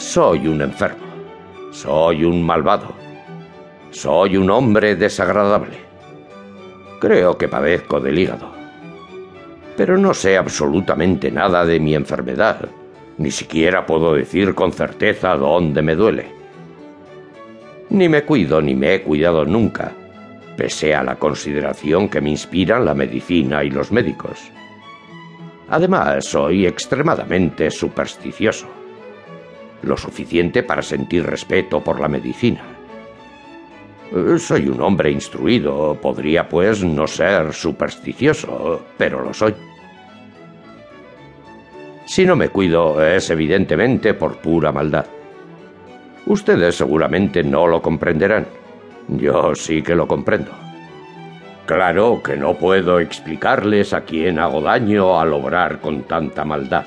Soy un enfermo. Soy un malvado. Soy un hombre desagradable. Creo que padezco del hígado. Pero no sé absolutamente nada de mi enfermedad. Ni siquiera puedo decir con certeza dónde me duele. Ni me cuido ni me he cuidado nunca, pese a la consideración que me inspiran la medicina y los médicos. Además, soy extremadamente supersticioso. Lo suficiente para sentir respeto por la medicina. Soy un hombre instruido, podría pues no ser supersticioso, pero lo soy. Si no me cuido es evidentemente por pura maldad. Ustedes seguramente no lo comprenderán. Yo sí que lo comprendo. Claro que no puedo explicarles a quién hago daño al obrar con tanta maldad.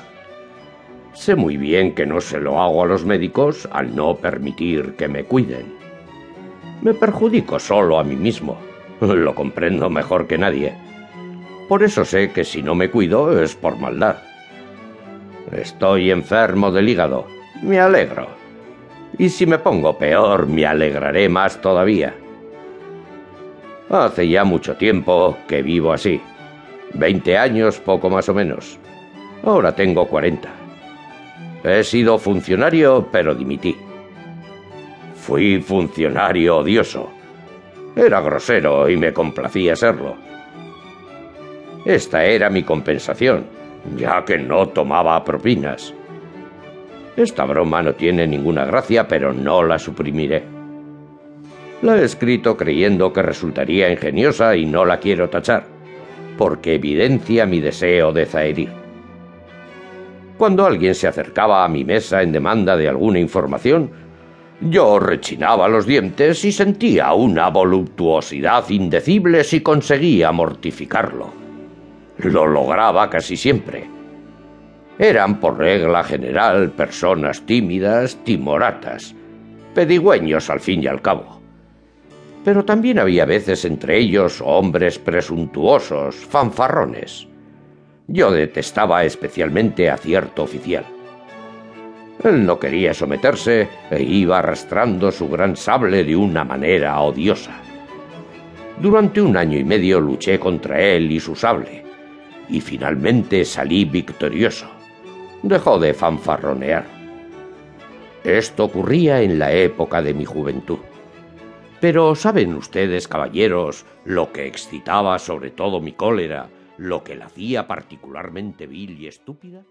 Sé muy bien que no se lo hago a los médicos al no permitir que me cuiden. Me perjudico solo a mí mismo. Lo comprendo mejor que nadie. Por eso sé que si no me cuido es por maldad. Estoy enfermo del hígado. Me alegro. Y si me pongo peor, me alegraré más todavía. Hace ya mucho tiempo que vivo así. Veinte años, poco más o menos. Ahora tengo cuarenta. He sido funcionario, pero dimití. Fui funcionario odioso. Era grosero y me complacía serlo. Esta era mi compensación, ya que no tomaba propinas. Esta broma no tiene ninguna gracia, pero no la suprimiré. La he escrito creyendo que resultaría ingeniosa y no la quiero tachar, porque evidencia mi deseo de zaherir. Cuando alguien se acercaba a mi mesa en demanda de alguna información, yo rechinaba los dientes y sentía una voluptuosidad indecible si conseguía mortificarlo. Lo lograba casi siempre. Eran, por regla general, personas tímidas, timoratas, pedigüeños al fin y al cabo pero también había veces entre ellos hombres presuntuosos, fanfarrones. Yo detestaba especialmente a cierto oficial. Él no quería someterse e iba arrastrando su gran sable de una manera odiosa. Durante un año y medio luché contra él y su sable, y finalmente salí victorioso. Dejó de fanfarronear. Esto ocurría en la época de mi juventud. Pero ¿saben ustedes, caballeros, lo que excitaba sobre todo mi cólera, lo que la hacía particularmente vil y estúpida?